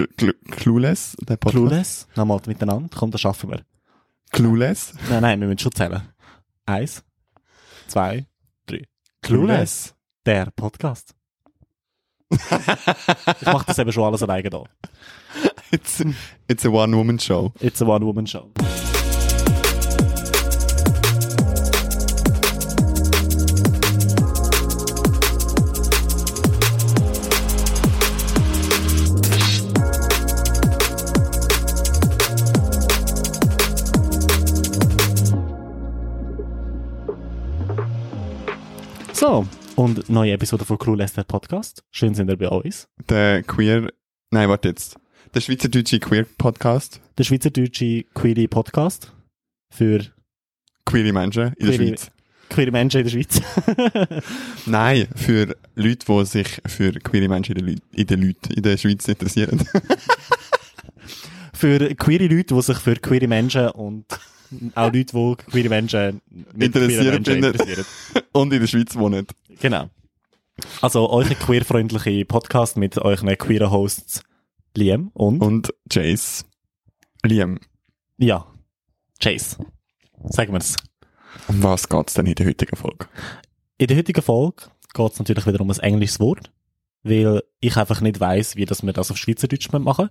Cl Cl Clueless, der Podcast. Clueless. Nochmal miteinander. Komm, das schaffen wir. Clueless. Nein, nein, wir müssen schon zählen. Eins, zwei, drei. Clueless. Der Podcast. ich mache das eben schon alles alleine da. It's, it's a One-Woman-Show. It's a One-Woman-Show. Und neue Episode von Clueless, der Podcast. Schön sind ihr bei uns. Der Queer, nein, warte jetzt. Der schweizerdeutsche Queer-Podcast. Der schweizerdeutsche Queer Podcast für Queere Menschen in der Queere- Schweiz. queere Menschen in der Schweiz. Nein, für Leute, die sich für queere Menschen in der, Leu- in der, Leute, in der Schweiz interessieren. für queere Leute, die sich für queere Menschen und auch Leute, die queere Menschen Interessiert Menschen bin- interessieren. Und in der Schweiz wohnen. Genau. Also, euch queerfreundliche Podcast mit euren queeren Hosts Liam und, Und Jace. Liam, ja, Chase. Sagen wir's. um was geht's denn in der heutigen Folge? In der heutigen Folge geht es natürlich wieder um ein englisches Wort, weil ich einfach nicht weiss, wie das wir das auf Schweizerdeutsch machen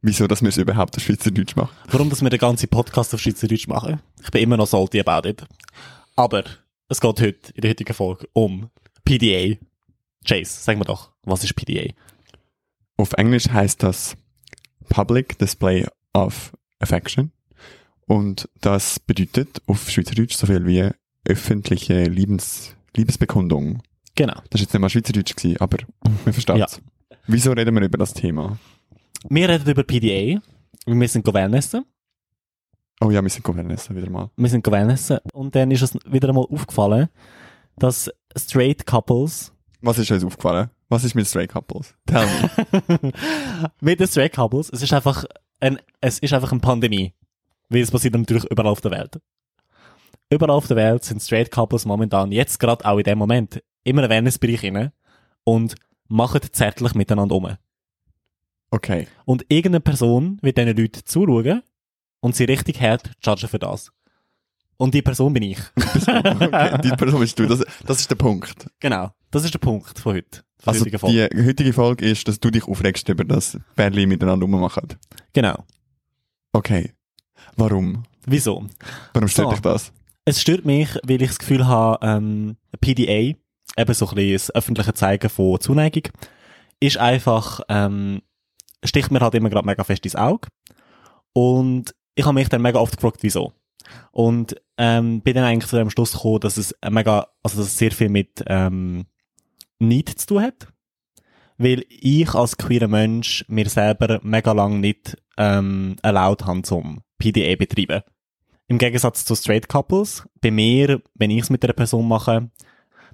Wieso, dass wir es überhaupt auf Schweizerdeutsch machen? Warum, dass wir den ganzen Podcast auf Schweizerdeutsch machen? Ich bin immer noch salty about it. Aber es geht heute, in der heutigen Folge, um PDA. Chase, sag mir doch, was ist PDA? Auf Englisch heißt das Public Display of Affection. Und das bedeutet auf Schweizerdeutsch so viel wie öffentliche Liebens Liebesbekundung. Genau. Das ist jetzt nicht mal Schweizerdeutsch gewesen, aber wir verstehen es. Wieso reden wir über das Thema? Wir reden über PDA. Wir sind Wellnessen. Oh ja, wir sind Gouvernesse wieder mal. Wir sind Wellnessen. Und dann ist uns wieder einmal aufgefallen, dass straight Couples Was ist uns aufgefallen? Was ist mit Stray Couples? Tell me. mit den straight Couples, es ist einfach ein, es ist einfach eine Pandemie. Weil es passiert natürlich überall auf der Welt. Überall auf der Welt sind straight Couples momentan, jetzt gerade auch in dem Moment, immer im Wellnessbereich rein und machen zärtlich miteinander um. Okay. Und irgendeine Person wird diesen Leuten zuschauen und sie richtig hart judgen für das. Und die Person bin ich. okay. Die Person bist du. Das, das ist der Punkt. Genau. Das ist der Punkt von heute. Von Also heutigen Folge. die heutige Folge ist, dass du dich aufregst über das Bärli miteinander rummachen. Genau. Okay. Warum? Wieso? Warum stört So. dich das? Es stört mich, weil ich das Gefühl habe, ähm, PDA, eben so ein bisschen das öffentliche Zeigen von Zuneigung, ist einfach, ähm, sticht mir halt immer gerade mega fest ins Auge. Und ich habe mich dann mega oft gefragt, wieso. Und ähm, bin dann eigentlich zu dem Schluss gekommen, dass es mega, also dass es sehr viel mit ähm, Neid zu tun hat. Weil ich als queerer Mensch mir selber mega lang nicht ähm, erlaubt habe, zum PDA betreiben. Im Gegensatz zu Straight Couples, bei mir, wenn ich es mit einer Person mache,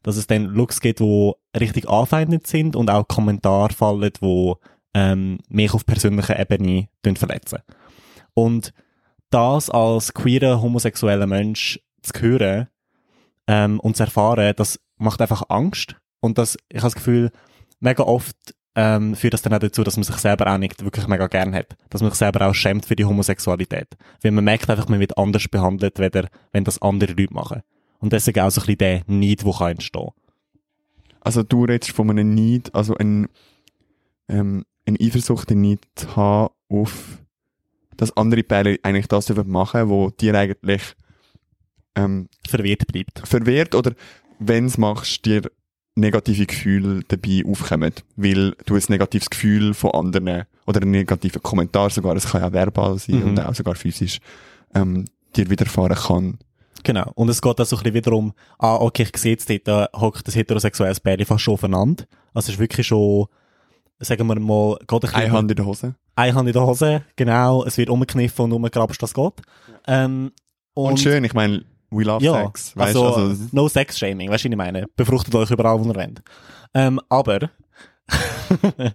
dass es dann Looks gibt, die richtig anfeindend sind und auch Kommentare fallen, die ähm, mich auf persönlicher Ebene verletzen. Und das als queerer, homosexueller Mensch zu hören ähm, und zu erfahren, das macht einfach Angst. Und das, ich habe das Gefühl, mega oft ähm, führt das dann auch dazu, dass man sich selber auch nicht wirklich mega gern hat. Dass man sich selber auch schämt für die Homosexualität. Weil man merkt einfach, man wird anders behandelt, weder, wenn das andere Leute machen. Und deswegen auch so ein bisschen der Neid, der kann entstehen. Also du redest von einem Neid, also ein, ähm, eine Eifersucht, ein Neid zu haben auf, dass andere Pärchen eigentlich das dürfen machen, wo dir eigentlich ähm, Verwirrt bleibt. verwehrt oder wenn es machst, dir negative Gefühle dabei aufkommen, weil du ein negatives Gefühl von anderen oder einen negativen Kommentar sogar, es kann ja verbal sein Mhm. und auch sogar physisch, ähm, dir widerfahren kann. Genau. Und es geht auch so ein bisschen wiederum, ah, okay, ich sehe jetzt dort, da hockt das heterosexuelles Pärchen fast schon aufeinander. Also es ist wirklich schon, sagen wir mal, geht ein. Eine Hand in der Hose. Eine Hand in der Hose, genau. Es wird umgekniffen und umgegrapscht, was geht. Ähm, und, Und, schön, ich meine, we love ja, sex. Weißt also, du, also, no sex shaming, weißt du, was ich meine? Befruchtet euch überall, wo ihr wollt. Ähm, aber,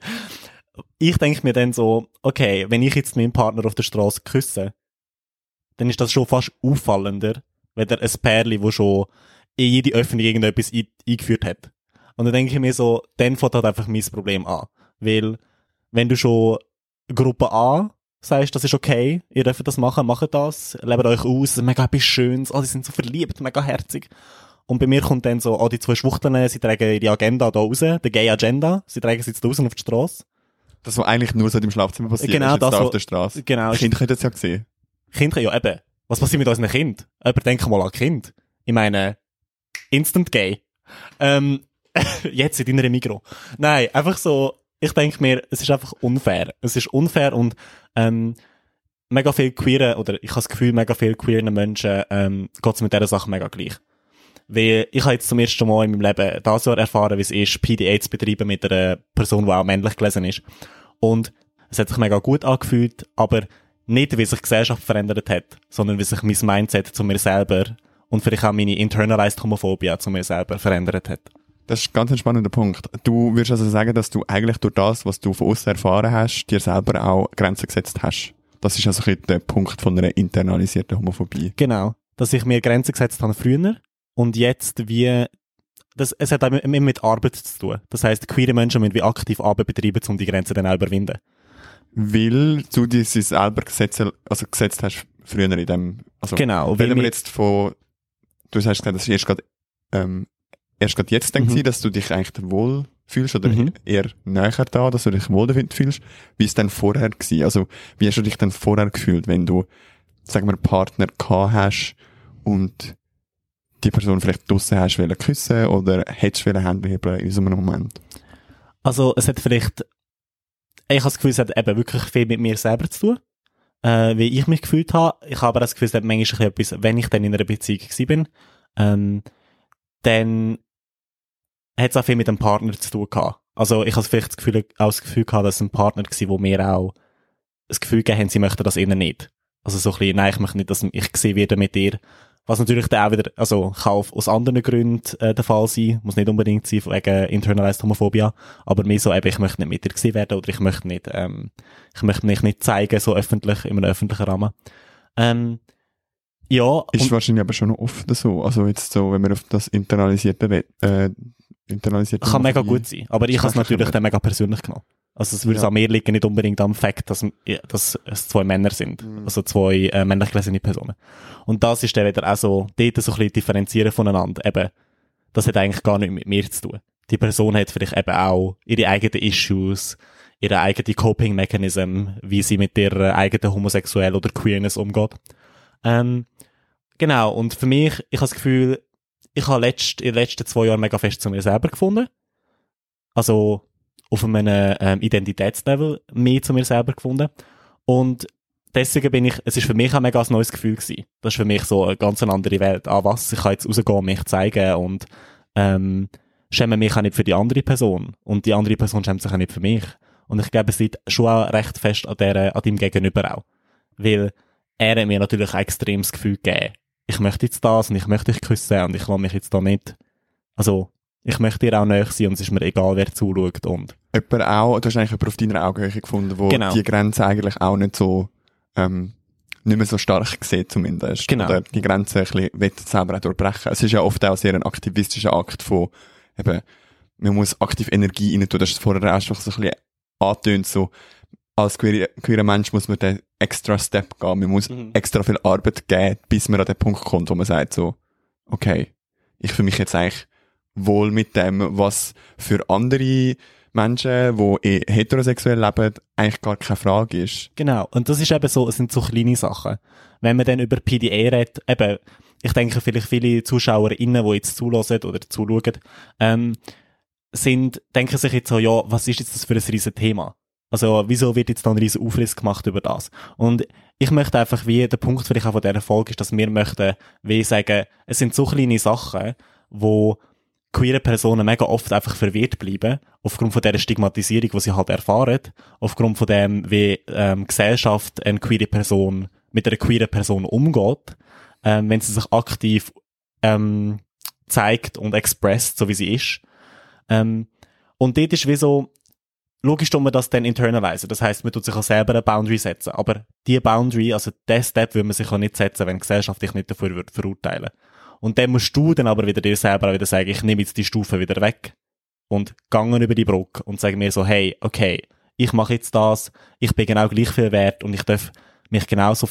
ich denke mir dann so, okay, wenn ich jetzt meinen Partner auf der Straße küsse, dann ist das schon fast auffallender, wenn er ein Pärchen, wo schon in jede Öffnung irgendetwas ein, eingeführt hat. Und dann denke ich mir so, dann fängt halt einfach mein Problem an. Weil wenn du schon Gruppe A sagst, das ist okay, ihr dürft das machen, macht das, lebt euch aus, mega etwas Schönes, oh, die sind so verliebt, mega herzig. Und bei mir kommt dann so, oh, die zwei Schwuchteln, sie tragen ihre Agenda da raus, die Gay Agenda, sie tragen sie jetzt draußen auf die Straße. Das, was eigentlich nur so deinem Schlafzimmer passiert, Genau, ist das, da auf der Straße. Genau. Kinder können das ja sehen. Kinder, ja eben. Was passiert mit unseren Kind? Aber denk mal an Kind. Ich meine, Instant Gay. Ähm, jetzt in deiner Mikro. Nein, einfach so, ich denke mir, es ist einfach unfair. Es ist unfair und ähm, mega viel queeren, oder ich habe das Gefühl, mega viel queeren Menschen ähm, geht es mit dieser Sache mega gleich. Weil ich habe jetzt zum ersten Mal in meinem Leben das Jahr erfahren, wie es ist, PDA zu betreiben mit einer Person, die auch männlich gelesen ist. Und es hat sich mega gut angefühlt, aber nicht, wie sich die Gesellschaft verändert hat, sondern wie sich mein Mindset zu mir selber und vielleicht auch meine internalized Homophobie zu mir selber verändert hat. Das ist ganz ein spannender Punkt. Du würdest also sagen, dass du eigentlich durch das, was du von außen erfahren hast, dir selber auch Grenzen gesetzt hast. Das ist also der Punkt von einer internalisierten Homophobie. Genau. Dass ich mir Grenzen gesetzt habe früher und jetzt wie, das, es hat auch immer mit Arbeit zu tun. Das heisst, queere Menschen müssen wie aktiv Arbeit betreiben, um die Grenzen dann auch überwinden. Weil du dir sie selber gesetzt, also gesetzt hast früher in dem, also Genau. weil Wenn wir jetzt von, du hast gesagt, das ist erst gerade, ähm, erst gerade jetzt denkt Mhm. sie, dass du dich eigentlich wohl fühlst oder Mhm. eher näher da, dass du dich wohl damit fühlst. Wie ist denn vorher gewesen? Also, wie hast du dich denn vorher gefühlt, wenn du, sagen wir, einen Partner gehabt hast und die Person vielleicht draussen hast wollen küssen oder hättest wollen Hände heben in so einem Moment? Also, es hat vielleicht, ich habe das Gefühl, es hat eben wirklich viel mit mir selber zu tun, äh, wie ich mich gefühlt habe. Ich habe aber das Gefühl, es hat manchmal ein bisschen etwas, wenn ich dann in einer Beziehung bin, ähm, dann hat es auch viel mit dem Partner zu tun gehabt. Also, ich habe vielleicht das Gefühl, auch das Gefühl gehabt, dass ein Partner war, wo mir auch das Gefühl gegeben haben, sie möchten das innen nicht. Also, so ein bisschen, nein, ich möchte nicht, dass ich gesehen werde mit dir. Was natürlich dann auch wieder, also, auch aus anderen Gründen äh, der Fall sein, muss nicht unbedingt sein, wegen internalized Homophobia, aber mehr so eben, ich möchte nicht mit dir gesehen werden oder ich möchte nicht, ähm, ich möchte mich nicht zeigen, so öffentlich, in einem öffentlichen Rahmen. Ähm, ja, Ist wahrscheinlich aber schon noch oft so. Also jetzt so, wenn wir auf das internalisierte, äh, internalisierte kann mega gut sein, aber ich habe es natürlich dann mega persönlich genommen. Also es würde Ja. an mir liegen, nicht unbedingt am Fakt, dass, dass es zwei Männer sind. Mhm. Also zwei äh, männlich gelesene Personen. Und das ist dann wieder auch so, dort so ein bisschen differenzieren voneinander. Eben, das hat eigentlich gar nicht mit mir zu tun. Die Person hat vielleicht eben auch ihre eigenen Issues, ihre eigene Coping-Mechanism, wie sie mit ihrer eigenen Homosexuell oder Queerness umgeht. Ähm, genau, und für mich, ich habe das Gefühl, ich habe letzt, in den letzten zwei Jahren mega fest zu mir selber gefunden. Also auf einem ähm, Identitätslevel mehr zu mir selber gefunden. Und deswegen bin ich, es ist für mich auch mega ein neues Gefühl gewesen. Das ist für mich so eine ganz andere Welt. Ah, was? Ich kann jetzt rausgehen, mich zeigen und ähm, schäme mich auch nicht für die andere Person. Und die andere Person schämt sich auch nicht für mich. Und ich glaube, es liegt schon auch recht fest an, der, an deinem Gegenüber auch. Weil er hat mir natürlich ein extremes Gefühl gegeben. Ich möchte jetzt das und ich möchte dich küssen und ich lasse mich jetzt da nicht. Also, ich möchte dir auch näher sein und es ist mir egal, wer zuschaut und. Jemand auch, du hast eigentlich jemanden auf deiner Augenhöhe gefunden, wo Genau. die Grenze eigentlich auch nicht so, ähm, nicht mehr so stark sieht zumindest. Genau. Oder die Grenze ein bisschen will selber auch durchbrechen. Es ist ja oft auch sehr ein aktivistischer Akt von, eben, man muss aktiv Energie rein tun. Das ist vorher auch schon so ein bisschen angetönt, so, als queer, queerer Mensch muss man den extra Step gehen. Man muss Mhm. extra viel Arbeit geben, bis man an den Punkt kommt, wo man sagt so, okay, ich fühle mich jetzt eigentlich wohl mit dem, was für andere Menschen, die eh heterosexuell leben, eigentlich gar keine Frage ist. Genau. Und das ist eben so, es sind so kleine Sachen. Wenn man dann über PDA redet, eben, ich denke, vielleicht viele ZuschauerInnen, die jetzt zulassen oder zuschauen, ähm, sind, denken sich jetzt so, ja, was ist jetzt das für ein riesen Thema? Also, wieso wird jetzt da ein riesen Aufriss gemacht über das? Und ich möchte einfach, wie der Punkt vielleicht auch von dieser Folge ist, dass wir möchten, wie sagen, es sind so kleine Sachen, wo queere Personen mega oft einfach verwirrt bleiben, aufgrund von dieser Stigmatisierung, die sie halt erfahren, aufgrund von dem, wie ähm, Gesellschaft eine queere Person mit einer queeren Person umgeht, ähm, wenn sie sich aktiv ähm, zeigt und expresst, so wie sie ist. Ähm, und dort ist wie so, logisch tun wir das dann internalisieren. Das heißt, man tut sich auch selber eine Boundary setzen. Aber die Boundary, also der Step, würde man sich auch nicht setzen, wenn die Gesellschaft dich nicht dafür würde verurteilen Und dann musst du dann aber wieder dir selber auch wieder sagen, ich nehme jetzt die Stufe wieder weg und gangen über die Brücke und sage mir so, hey, okay, ich mache jetzt das, ich bin genau gleich viel wert und ich darf mich genauso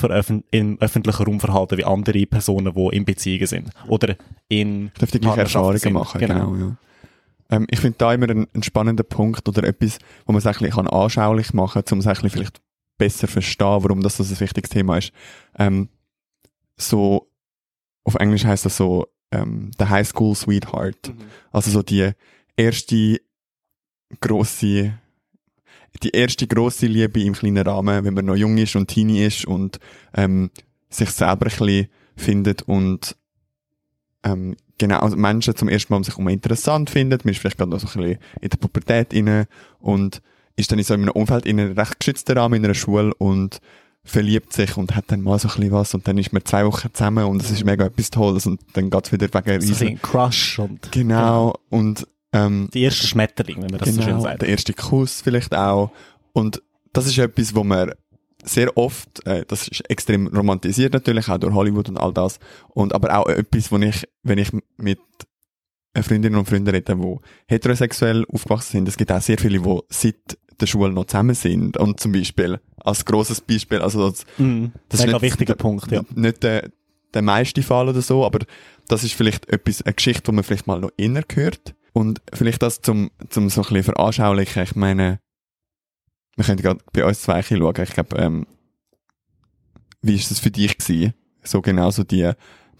im öffentlichen Raum verhalten wie andere Personen, die in Beziehungen sind. Oder in Ich darf die gleichen Partnerschaften Erfahrungen machen, genau. ja. Ähm, ich finde da immer ein, ein spannender Punkt oder etwas, wo man es ein bisschen anschaulich machen kann, um es ein bisschen vielleicht besser zu verstehen, warum das so ein wichtiges Thema ist. Ähm, so, auf Englisch heißt das so, ähm, the High School Sweetheart. Also so die erste grosse, die erste grosse Liebe im kleinen Rahmen, wenn man noch jung ist und teenie ist und ähm, sich selber ein bisschen findet und ähm, genau, also Menschen zum ersten Mal sich um interessant findet, man ist vielleicht gerade noch so ein bisschen in der Pubertät inne und ist dann in so einem Umfeld in einem recht geschützten Rahmen in einer Schule und verliebt sich und hat dann mal so ein bisschen was und dann ist man zwei Wochen zusammen und es ist mega etwas Tolles und dann geht's wieder wegen So ein Crush und Genau, und ähm, die erste Schmetterling, wenn man das so schön genau, sagt. der erste Kuss vielleicht auch. Und das ist etwas, wo man sehr oft, äh, das ist extrem romantisiert natürlich, auch durch Hollywood und all das. Und aber auch etwas, wo ich, wenn ich mit Freundinnen und Freunden rede, die heterosexuell aufgewachsen sind, es gibt auch sehr viele, die seit der Schule noch zusammen sind. Und zum Beispiel, als grosses Beispiel, also das, Mhm. das ist Mega nicht wichtiger der- Punkt, ja. nicht der, der meiste Fall oder so, aber das ist vielleicht etwas, eine Geschichte, die man vielleicht mal noch inner gehört. Und vielleicht das zum, zum so ein bisschen veranschaulichen, ich meine, wir können gerade bei uns zwei schauen, ich glaube, ähm, wie ist das für dich gewesen? So genau so die,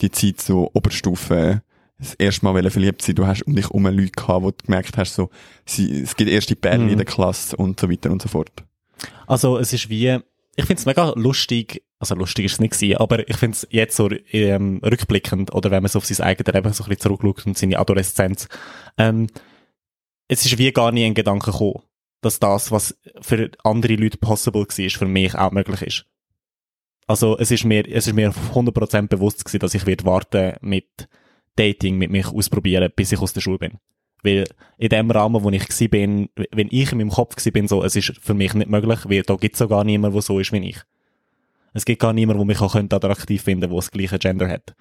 die Zeit so Oberstufe, das erste Mal verliebt sein, du hast um dich herum Leute gehabt, wo du gemerkt hast, so, sie, es gibt erste Pärchen Mhm. in der Klasse und so weiter und so fort. Also es ist wie, ich finde es mega lustig, also lustig ist es nicht gewesen, aber ich finde es jetzt so ähm, rückblickend oder wenn man so auf sein eigenes Leben so ein bisschen zurückschaut und seine Adoleszenz, ähm, es ist wie gar nie ein Gedanke gekommen, dass das, was für andere Leute possible war, für mich auch möglich ist. Also es ist mir, es ist mir 100% bewusst gewesen, dass ich werde warten mit Dating, mit mich ausprobieren, bis ich aus der Schule bin. Weil in dem Rahmen, wo ich gsi bin, wenn ich in meinem Kopf bin, so, es ist für mich nicht möglich, weil da gibt's so gar niemand, der so ist wie ich. Es gibt gar niemand, der mich auch könnte attraktiv finden, der das gleiche Gender hat.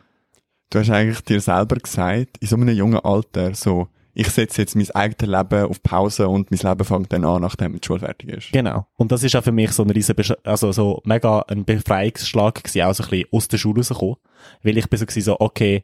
Du hast eigentlich dir selber gesagt, in so einem jungen Alter, so, ich setze jetzt mein eigenes Leben auf Pause und mein Leben fängt dann an, nachdem die Schule fertig ist. Genau. Und das ist auch für mich so ein riesen, also so mega ein Befreiungsschlag gewesen, auch so ein bisschen aus der Schule rauszukommen. Weil ich bin so gewesen, so, okay,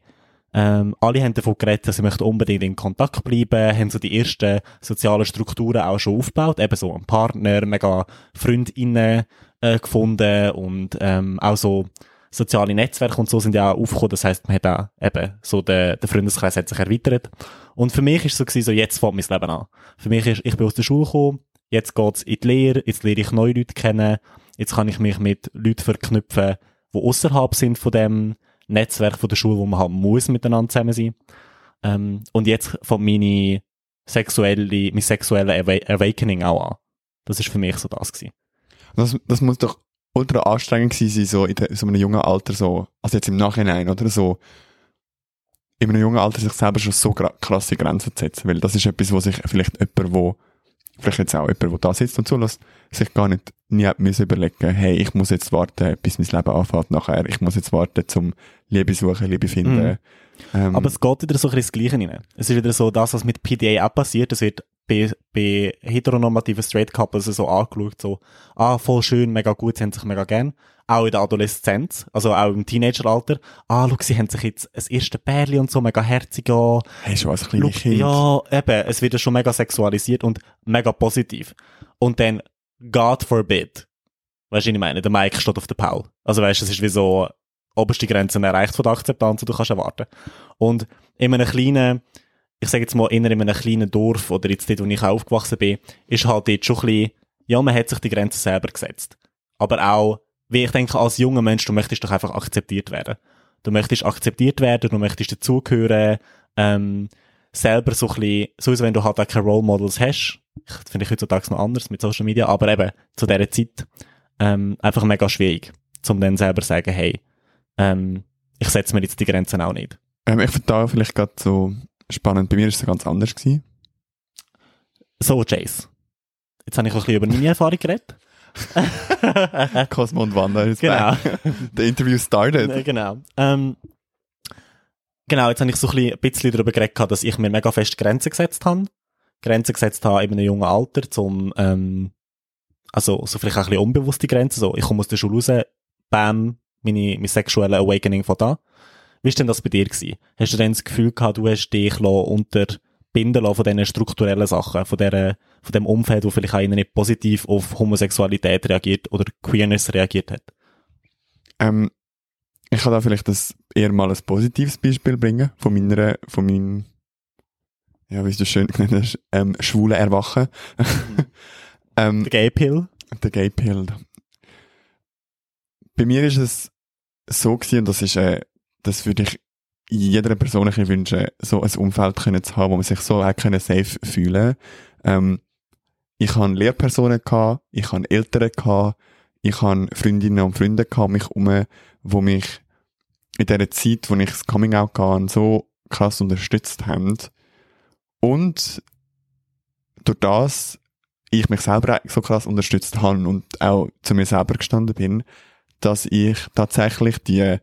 ähm, alle haben davon geredet, dass sie möchten unbedingt in Kontakt bleiben, haben so die ersten sozialen Strukturen auch schon aufgebaut, eben so einen Partner, mega Freundinnen äh, gefunden und ähm, auch so soziale Netzwerke und so sind ja auch aufgekommen, das heisst, man hat auch eben so der, der Freundeskreis hat sich erweitert. Und für mich ist es so gewesen, so jetzt fängt mein Leben an. Für mich ist, ich bin aus der Schule gekommen, jetzt geht's in die Lehre, jetzt lerne ich neue Leute kennen, jetzt kann ich mich mit Leuten verknüpfen, die außerhalb sind von dem Netzwerk von der Schule, wo man halt muss miteinander zusammen sein. Ähm, und jetzt fängt meine sexuelle, mein sexuelle Awa Awakening auch an. Das ist für mich so das gewesen. Das, das muss doch ultra anstrengend gewesen so in der, so einem jungen Alter, so, also jetzt im Nachhinein, oder so, in einem jungen Alter sich selber schon so krasse Grenzen zu setzen, weil das ist etwas, wo sich vielleicht jemand, wo, vielleicht jetzt auch jemand, der da sitzt und zulässt, sich gar nicht nie müssen überlegen, hey, ich muss jetzt warten, bis mein Leben anfängt nachher, ich muss jetzt warten, zum Liebe suchen, Liebe finden. Ähm, Aber es geht wieder so ein bisschen das Gleiche rein. Es ist wieder so das, was mit PDA auch passiert. Es wird bei, bei heteronormativen Straight Couples so angeschaut, so, ah, voll schön, mega gut, sie haben sich mega gern. Auch in der Adoleszenz, also auch im Teenageralter. Ah, schau, sie haben sich jetzt ein erste Pärchen und so, mega herzig an. hey, schon als kleines Kind. ja, eben, es wird schon mega sexualisiert und mega positiv. Und dann, God forbid, weißt du, ich meine, der Mike steht auf der Paul. Also weißt du, es ist wie so, oberste Grenzen erreicht von der Akzeptanz und du kannst erwarten. Und in einem kleinen, ich sage jetzt mal, in einem kleinen Dorf oder jetzt dort, wo ich aufgewachsen bin, ist halt dort schon ein bisschen, ja, man hat sich die Grenzen selber gesetzt. Aber auch, wie ich denke, als junger Mensch, du möchtest doch einfach akzeptiert werden. Du möchtest akzeptiert werden, du möchtest dazugehören, ähm, selber so ein bisschen, so wenn du halt auch keine Role Models hast. Finde ich heutzutage noch anders mit Social Media, aber eben, zu dieser Zeit, ähm, einfach mega schwierig, um dann selber zu sagen, hey, ähm, ich setze mir jetzt die Grenzen auch nicht. Ähm, ich finde da vielleicht gerade so spannend, bei mir ist es ganz anders gewesen. So, Jace. Jetzt habe ich auch ein bisschen über meine Erfahrung geredet. Cosmo und Wanda ist Genau. The interview started. Genau. Ähm, genau, jetzt habe ich so ein bisschen- darüber geredet, dass ich mir mega fest Grenzen gesetzt habe. Grenzen gesetzt habe in einem jungen Alter, zum, ähm, Also, so vielleicht auch ein bisschen unbewusste Grenzen, so, ich komme aus der Schule raus, bam, meine, mein sexuelle Awakening von da. Wie ist denn das bei dir gewesen? Hast du denn das Gefühl gehabt, du hast dich unterbinden lassen von diesen strukturellen Sachen, von, der, von dem Umfeld, wo vielleicht auch nicht positiv auf Homosexualität reagiert oder Queerness reagiert hat? Ähm, ich kann da vielleicht das eher mal ein positives Beispiel bringen von meiner, von meinem, ja, wie das schön genannt hast, ähm, schwulen Erwachen. ähm, Der Gay Pill? der Gay Pill. Bei mir ist es so gewesen, und das ist, äh, das würde ich jeder Person ein wünschen, so ein Umfeld können zu haben, wo man sich so auch safe fühlen ähm, Ich hatte Lehrpersonen, gehabt, ich hatte Eltern, gehabt, ich hatte Freundinnen und Freunde gehabt, mich um, wo mich in dieser Zeit, wo ich das Coming Out hatte, so krass unterstützt haben. Und durch das ich mich selber so krass unterstützt habe und auch zu mir selber gestanden bin, dass ich tatsächlich die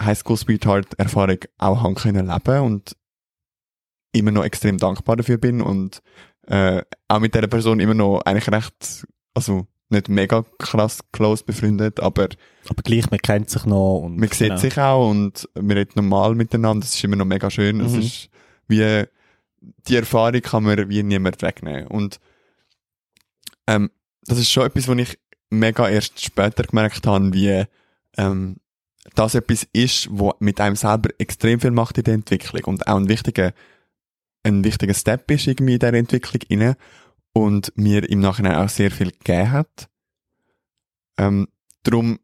Highschool Sweetheart Erfahrung auch haben können leben und immer noch extrem dankbar dafür bin und äh, auch mit der Person immer noch eigentlich recht, also nicht mega krass close befreundet, aber Aber gleich, man kennt sich noch und. man sieht genau. sich auch und wir reden normal miteinander, das ist immer noch mega schön. Es Mhm. ist wie, die Erfahrung kann man wie niemand wegnehmen. Und, ähm, das ist schon etwas, was ich mega erst später gemerkt habe, wie, ähm, das etwas ist, wo mit einem selber extrem viel macht in der Entwicklung und auch ein wichtiger, ein wichtiger Step ist irgendwie in der Entwicklung inne und mir im Nachhinein auch sehr viel gegeben hat. Ähm, drum,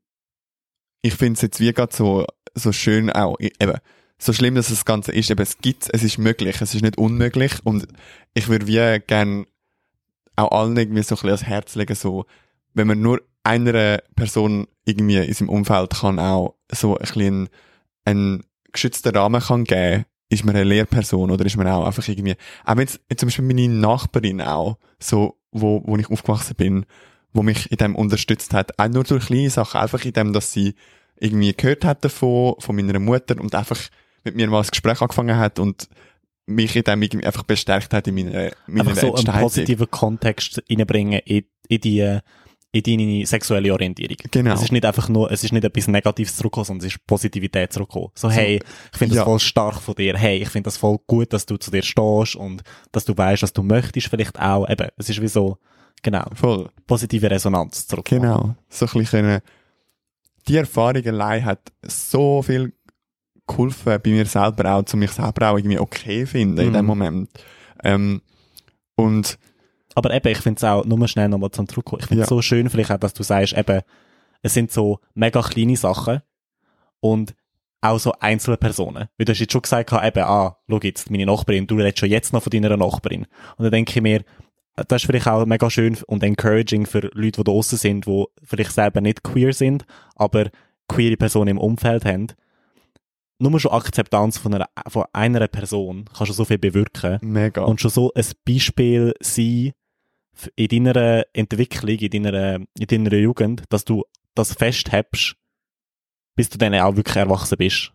ich finde es jetzt wie gerade so, so schön auch, eben, so schlimm, dass das Ganze ist, eben, es gibt es ist möglich, es ist nicht unmöglich und ich würde wie gern auch allen irgendwie so ein bisschen ans Herz legen, so, wenn man nur einer Person irgendwie in seinem Umfeld kann auch so ein bisschen einen geschützten Rahmen kann geben, ist man eine Lehrperson oder ist man auch einfach irgendwie, auch wenn jetzt jetzt zum Beispiel meine Nachbarin auch, so, wo, wo ich aufgewachsen bin, wo mich in dem unterstützt hat, auch nur durch kleine Sachen, einfach in dem, dass sie irgendwie gehört hat davon, von meiner Mutter und einfach mit mir mal ein Gespräch angefangen hat und mich in dem irgendwie einfach bestärkt hat in meiner, meiner Einfach so einen positiven Kontext reinbringen in, in die, in deine sexuelle Orientierung. Genau. Es ist nicht einfach nur, es ist nicht etwas Negatives zurückgekommen, sondern es ist Positivität zurückgekommen. So, hey, ich finde das ja. voll stark von dir. Hey, ich finde das voll gut, dass du zu dir stehst und dass du weißt, was du möchtest vielleicht auch. Eben, es ist wie so, genau, Voll. positive Resonanz zurückgekommen. Genau. So ein bisschen können, die Erfahrung allein hat so viel geholfen bei mir selber auch, zu mich selber auch irgendwie okay finden in Mhm. dem Moment. Ähm, und Aber eben, ich finde es auch, nur schnell nochmal zum Zurückkommen. Ich finde es Ja. so schön vielleicht auch, dass du sagst, eben, es sind so mega kleine Sachen und auch so einzelne Personen. Wie du hast jetzt schon gesagt, hast, eben, ah, schau jetzt, meine Nachbarin, du redest schon jetzt noch von deiner Nachbarin. Und dann denke ich mir, das ist vielleicht auch mega schön und encouraging für Leute, die da draussen sind, die vielleicht selber nicht queer sind, aber queere Personen im Umfeld haben. Nur schon Akzeptanz von einer, von einer Person kann schon so viel bewirken mega. und schon so ein Beispiel sein in deiner Entwicklung, in deiner, in deiner Jugend, dass du das festhebst, bis du dann auch wirklich erwachsen bist.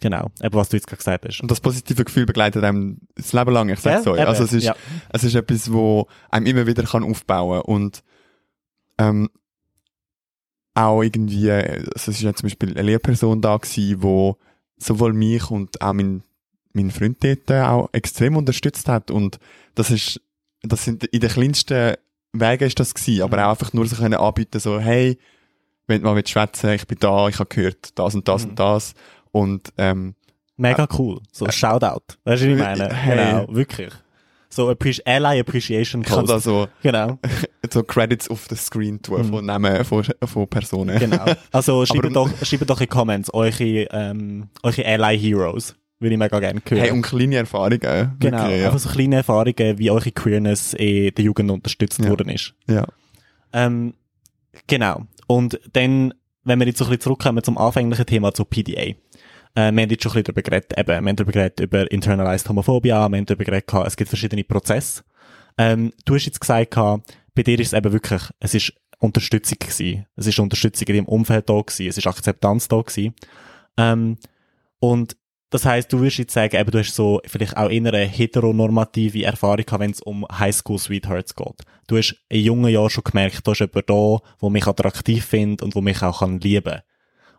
Genau, eben was du jetzt gerade gesagt hast. Und das positive Gefühl begleitet einem das Leben lang, ich sag's Ja, euch. Also es ist, ja. es ist etwas, wo einem immer wieder kann aufbauen und ähm, auch irgendwie, also es ist ja zum Beispiel eine Lehrperson da gewesen, wo sowohl mich und auch mein, mein Freund dort auch extrem unterstützt hat und das ist, das sind in den kleinsten Wegen ist das gewesen, aber Mhm. auch einfach nur so können anbieten, so, hey, wenn du mal mit schwätzen, ich bin da, ich habe gehört, das und das Mhm. und das und ähm, Mega cool. So ein Shoutout. Weißt du, was ich meine? Hey. Genau, wirklich. So Appreci Ally Appreciation ich kann da so Genau, so Credits auf den Screen tun Mhm. von Namen von, von Personen. genau. Also schreibt doch, schreibt doch in Comments eure, ähm, eure Ally Heroes. Würde ich mega gerne hören. Hey, und kleine Erfahrungen. genau, Wirklich, ja. einfach so kleine Erfahrungen, wie eure Queerness in der Jugend unterstützt Ja. worden ist. ja. Ähm, genau. Und dann, wenn wir jetzt so ein bisschen zurückkommen zum anfänglichen Thema, zu PDA. Äh, wir haben jetzt schon ein bisschen darüber geredet, eben, wir haben darüber geredet über Internalized Homophobia, wir haben darüber geredet, es gibt verschiedene Prozesse. Ähm, du hast jetzt gesagt, bei dir ist es eben wirklich, es ist Unterstützung gewesen. Es ist Unterstützung in deinem Umfeld da gewesen, es ist Akzeptanz da gewesen. Ähm, und Das heisst, du würdest jetzt sagen, eben, du hast so vielleicht auch eher eine heteronormative Erfahrung gehabt, wenn es um Highschool Sweethearts geht. Du hast in jungen Jahren schon gemerkt, da ist jemand da, der mich attraktiv findet und wo mich auch kann lieben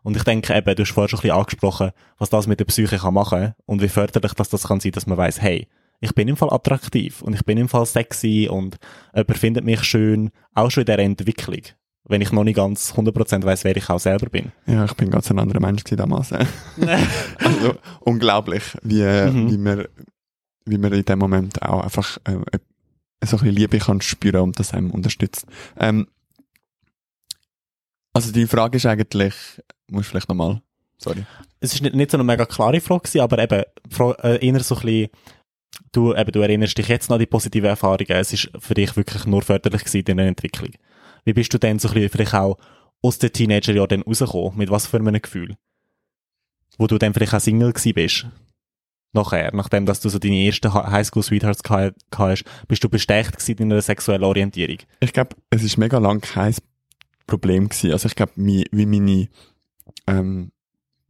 Und ich denke eben, du hast vorher schon ein bisschen angesprochen, was das mit der Psyche kann machen und wie förderlich das, das kann sein, dass man weiß, hey, ich bin im Fall attraktiv und ich bin im Fall sexy und jemand findet mich schön, auch schon in dieser Entwicklung wenn ich noch nicht ganz 100% weiß, wer ich auch selber bin. Ja, ich bin ganz ein anderer Mensch damals. also unglaublich, wie, mhm. wie man, wie man in dem Moment auch einfach äh, so ein bisschen Liebe kann spüren und das einem unterstützt. Ähm, also die Frage ist eigentlich, muss ich vielleicht nochmal, sorry. Es ist nicht, nicht so eine mega klare Frage aber eben, äh, eher so ein bisschen, du, eben, du erinnerst dich jetzt noch an die positiven Erfahrungen, es ist für dich wirklich nur förderlich gewesen in der Entwicklung. Wie bist du denn so ein bisschen vielleicht auch aus den Teenagerjahren dann rausgekommen? Mit was für einem Gefühl? Wo du dann vielleicht auch Single gewesen bist? Nachher, nachdem dass du so deine ersten Highschool Sweethearts gehabt hast, bist du bestärkt in einer sexuellen Orientierung? Ich glaube, es ist mega lang kein Problem gewesen. Also ich glaube, wie meine ähm,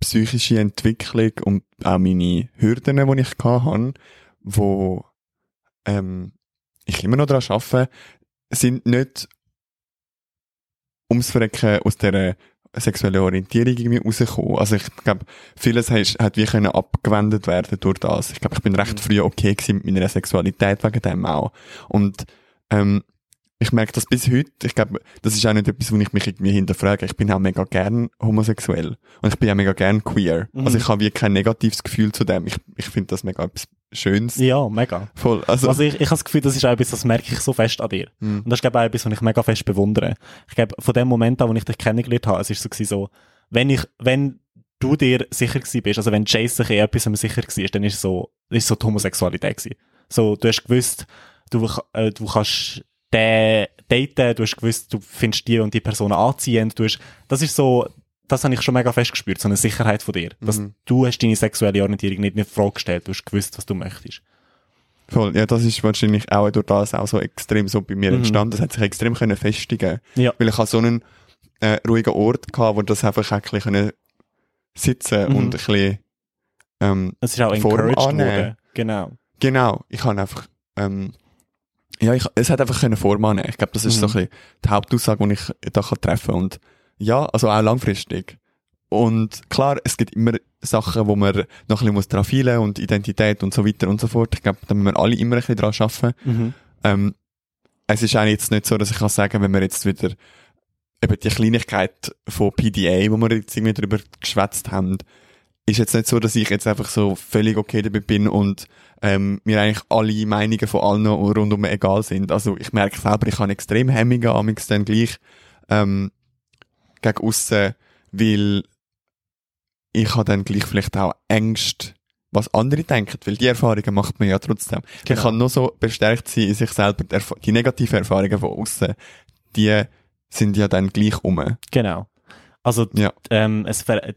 psychische Entwicklung und auch meine Hürden, die ich hatte, wo ähm, ich immer noch daran arbeite, sind nicht ums Verrecken aus dieser sexuellen Orientierung irgendwie rausgekommen. Also ich glaube, vieles hat, wie können abgewendet werden durch das. Ich glaube, ich bin recht mhm. früh okay gewesen mit meiner Sexualität wegen dem auch. Und ähm, ich merke das bis heute. Ich glaube, das ist auch nicht etwas, wo ich mich irgendwie hinterfrage. Ich bin auch mega gern homosexuell. Und ich bin auch mega gern queer. Mhm. Also ich habe wie kein negatives Gefühl zu dem. Ich, ich finde das mega etwas Schönes. Ja, mega. Voll. Also, also ich, ich habe das Gefühl, das ist auch etwas, das merke ich so fest an dir. Mhm. Und das ist, glaube ich, auch etwas, was ich mega fest bewundere. Ich glaube, von dem Moment an, wo ich dich kennengelernt habe, es ist so, so, wenn ich, wenn du dir sicher gewesen bist, also wenn Chase sich in etwas sicher war, dann ist so, ist so die Homosexualität gewesen. So, du hast gewusst, du, äh, du kannst den daten, du hast gewusst, du findest die und die Person anziehend, du hast, das ist so, das habe ich schon mega fest gespürt, so eine Sicherheit von dir. Dass mhm. du hast deine sexuelle Orientierung nicht in Frage gestellt, du hast gewusst, was du möchtest. Voll, ja, das ist wahrscheinlich auch durch das auch so extrem so bei mir mhm. entstanden. Das hat sich extrem können festigen. Ja. Weil ich habe so einen äh, ruhigen Ort gehabt, wo das einfach ein bisschen sitzen mhm. und ein bisschen ähm, Es ist auch encouraged worden. Genau. Genau. Ich habe einfach ähm, ja, ich, es hat einfach können Form annehmen. Ich glaube, das ist mhm. so ein bisschen die Hauptaussage, die ich da kann treffen kann. Und ja, also auch langfristig. Und klar, es gibt immer Sachen, wo man noch ein bisschen daran feilen und Identität und so weiter und so fort. Ich glaube, da müssen wir alle immer ein bisschen dran arbeiten. Mhm. Ähm, es ist eigentlich jetzt nicht so, dass ich kann sagen, wenn wir jetzt wieder eben die Kleinigkeit von PDA, wo wir jetzt irgendwie darüber geschwätzt haben, ist jetzt nicht so, dass ich jetzt einfach so völlig okay dabei bin und ähm, mir eigentlich alle Meinungen von allen rundum egal sind. Also ich merke selber, ich habe extrem Hemmungen, amix dann gleich ähm, gegen aussen, weil ich habe dann gleich vielleicht auch Ängste, was andere denken, weil die Erfahrungen macht man ja trotzdem. Genau. Man kann nur so bestärkt sein in sich selber. Die negativen Erfahrungen von außen, die sind ja dann gleich um. Genau. Also ja. ähm,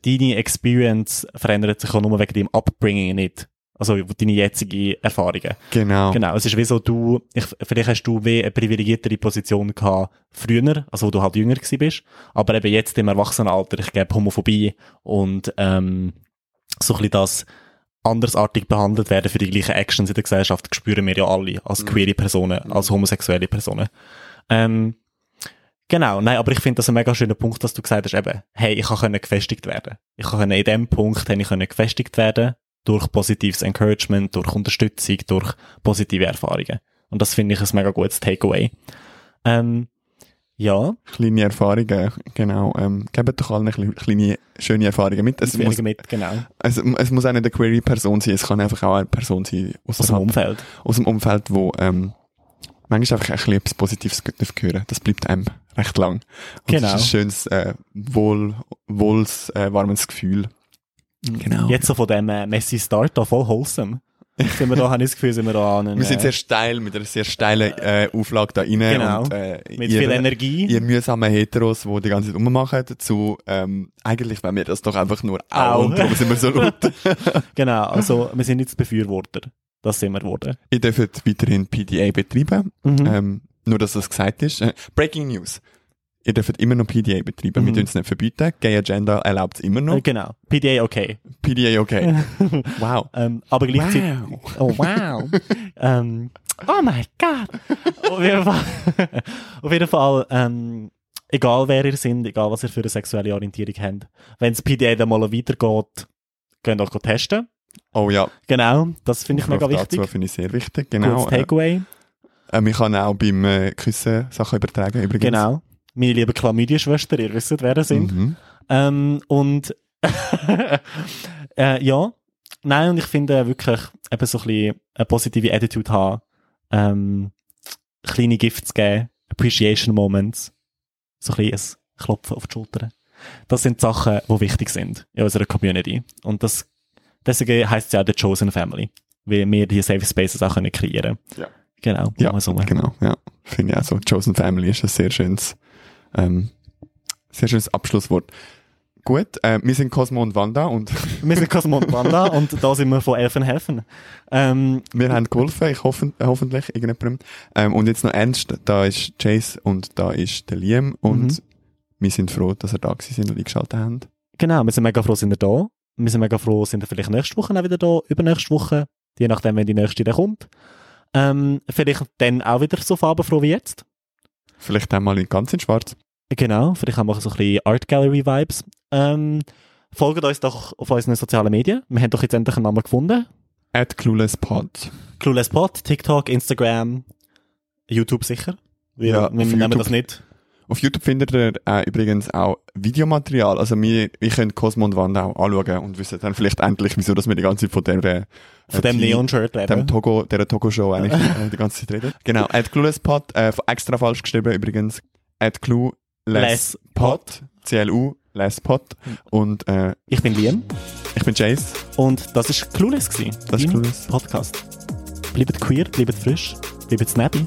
deine Experience verändert sich auch nur wegen deinem Upbringing nicht. Also deine jetzigen Erfahrungen. Genau. Genau. Es ist wie so, du, ich, vielleicht hast du wie eine privilegiertere Position gehabt früher, also wo du halt jünger gewesen bist. Aber eben jetzt im Erwachsenenalter, ich gebe Homophobie und ähm, so ein bisschen das andersartig behandelt werden für die gleichen Actions in der Gesellschaft, spüren wir ja alle als mhm. queere Personen, mhm. als homosexuelle Personen. Ähm, genau, nein, aber ich finde das ein mega schöner Punkt, dass du gesagt hast, eben, hey, ich kann gefestigt werden. Ich kann in dem Punkt ich gefestigt werden durch positives Encouragement, durch Unterstützung, durch positive Erfahrungen. Und das finde ich ein mega gutes Takeaway. Ähm, ja. Kleine Erfahrungen, genau. Ähm, gebt doch allen eine kleine, schöne Erfahrungen mit. Es muss, mit, genau. Es, es muss auch nicht eine Query-Person sein, es kann einfach auch eine Person sein aus, aus dem Umfeld. Aus dem Umfeld, wo ähm, manchmal einfach ein bisschen etwas Positives hören Das bleibt einem recht lang. Und genau. Das ist ein schönes, äh, wohl, wohls, äh, warmes Gefühl. Genau. Jetzt so von dem äh, Messi Start da voll wholesome. sind wir da, habe ich das Gefühl, sind wir da an einen, Wir sind äh, sehr steil, mit einer sehr steilen äh, Auflage da rein. Genau. Und, äh, mit ihr, viel Energie. Ihr mühsamen Heteros, die die ganze Zeit rummachen, zu, ähm, eigentlich wenn wir das doch einfach nur auch, und darum sind wir so laut. genau, also wir sind jetzt Befürworter. Das sind wir geworden. Ihr dürft weiterhin PDA betreiben. Mhm. Ähm, nur, dass das gesagt ist. Äh, Breaking News. Ihr dürft immer noch PDA betreiben. Wir Mhm. tun es nicht verbieten. Gay Agenda erlaubt es immer noch. Äh, genau. PDA okay. PDA okay. wow. Ähm, aber gleichzeitig. Oh wow. ähm, oh mein Gott. Auf jeden Fall. auf jeden Fall ähm, egal wer ihr seid, egal was ihr für eine sexuelle Orientierung habt, wenn das PDA dann mal weitergeht, könnt ihr auch testen. Oh ja. Genau, das finde ich mega wichtig. Dazu finde ich sehr wichtig. Genau. Gutes Äh, Takeaway. äh, man kann auch beim äh, Küssen Sachen übertragen übrigens. Genau. Meine liebe Chlamydien-Schwester, ihr wisst, wer das sind. Mhm. Ähm, und äh, ja, nein, und ich finde wirklich eben so ein bisschen eine positive Attitude haben, ähm, kleine Gifts geben, Appreciation Moments, so ein bisschen ein Klopfen auf die Schulter. Das sind Sachen, die wichtig sind in unserer Community. Und das, deswegen heisst es ja auch The Chosen Family, weil wir die Safe Spaces auch können kreieren Ja. Genau, Ja, so. Genau, ja. Finde ich auch so. Chosen Family ist ein sehr schönes, ähm, sehr schönes Abschlusswort. Gut, äh, wir sind Cosmo und Wanda und Wir sind Cosmo und Wanda und da sind wir von Elfen helfen. Ähm, wir haben geholfen, ich hoffe, hoffentlich irgendjemandem. Ähm, und jetzt noch ernst, da ist Chase und da ist der Liam und Mhm. wir sind froh, dass ihr da gewesen sind und eingeschaltet haben. Genau, wir sind mega froh, sind ihr da. Wir sind mega froh, sind ihr vielleicht nächste Woche auch wieder da, übernächste Woche, je nachdem, wenn die nächste dann kommt. Ähm, vielleicht dann auch wieder so farbenfroh wie jetzt. Vielleicht einmal in ganz in schwarz. Genau, vielleicht haben wir so ein bisschen Art Gallery Vibes. Ähm, folgt uns doch auf unseren sozialen Medien. Wir haben doch jetzt endlich einen Namen gefunden. At Clueless Pod. Clueless Pod, TikTok, Instagram, YouTube sicher. Wir, Ja, wir nehmen YouTube. das nicht. Auf YouTube findet ihr äh, übrigens auch Videomaterial. Also wir, wir können Cosmo und Wanda auch anschauen und wissen dann vielleicht endlich, wieso dass wir die ganze Zeit von der äh, Von dem Neon-Shirt dem reden. Togo, der Togo-Show eigentlich äh, die ganze Zeit redet. Genau, at CluelessPod, äh, extra falsch geschrieben übrigens. At Less CluelessPod, CLU, LessPod. Und äh, Ich bin Liam ich bin Jace. und das ist Clueless gewesen. Das ist Clueless. Podcast. Bleibt queer, bleibt frisch, bleibt snappy.